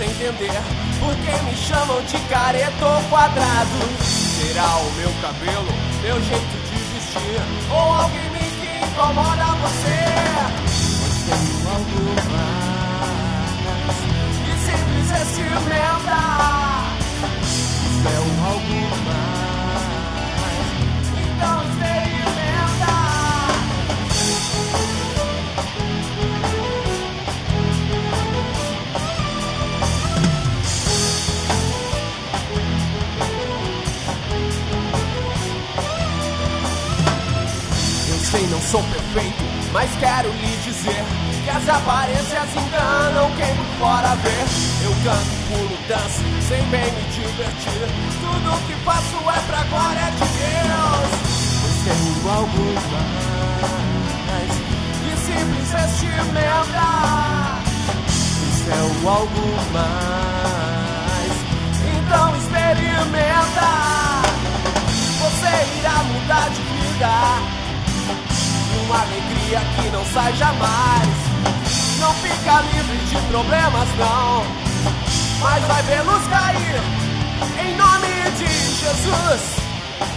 sem entender por que me chamam de careto quadrado. Será o meu cabelo, meu jeito de vestir, ou alguém me que incomoda você? Pois tenho algo mais que simples vestimenta. Isso é um sei, não sou perfeito, mas quero lhe dizer que as aparências enganam quem por fora vê. Eu canto, pulo, danço, sem bem me divertir. Tudo que faço é pra glória de Deus. Pois tenho algo mais que simples vestimenta. Isso é o algo mais. Então experimenta. Você irá mudar de vida uma alegria que não sai jamais. Não fica livre de problemas, não, mas vai vê-los cair em nome de Jesus.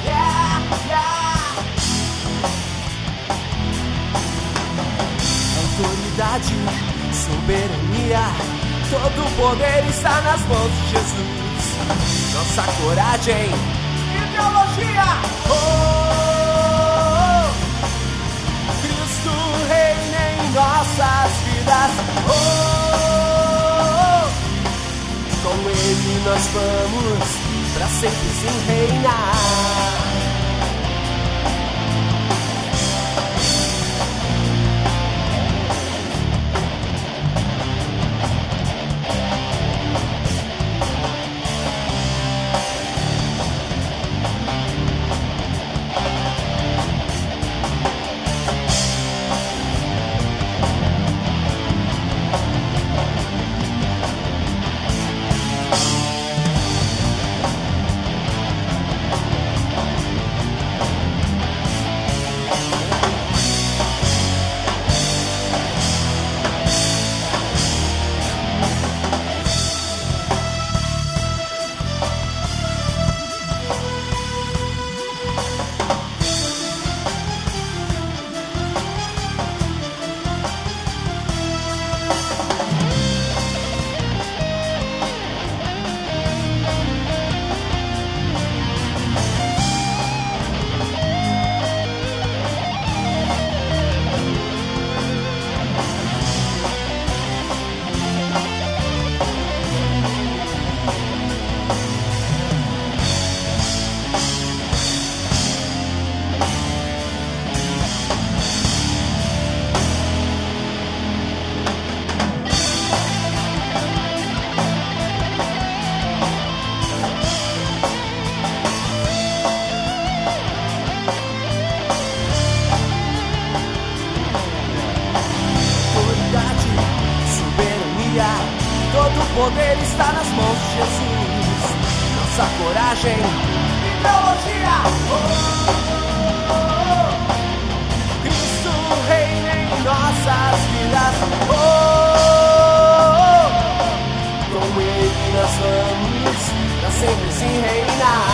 Yeah, yeah. Autoridade, soberania, todo o poder está nas mãos de Jesus. Nossa coragem, ideologia. Vidas. Oh, com Ele nós vamos pra sempre sim reinar. vida. Todo poder está nas mãos de Jesus. Nossa coragem e teologia. Oh, oh, oh. Cristo reina em nossas vidas. Oh, Com ele nós vamos pra sempre se reinar.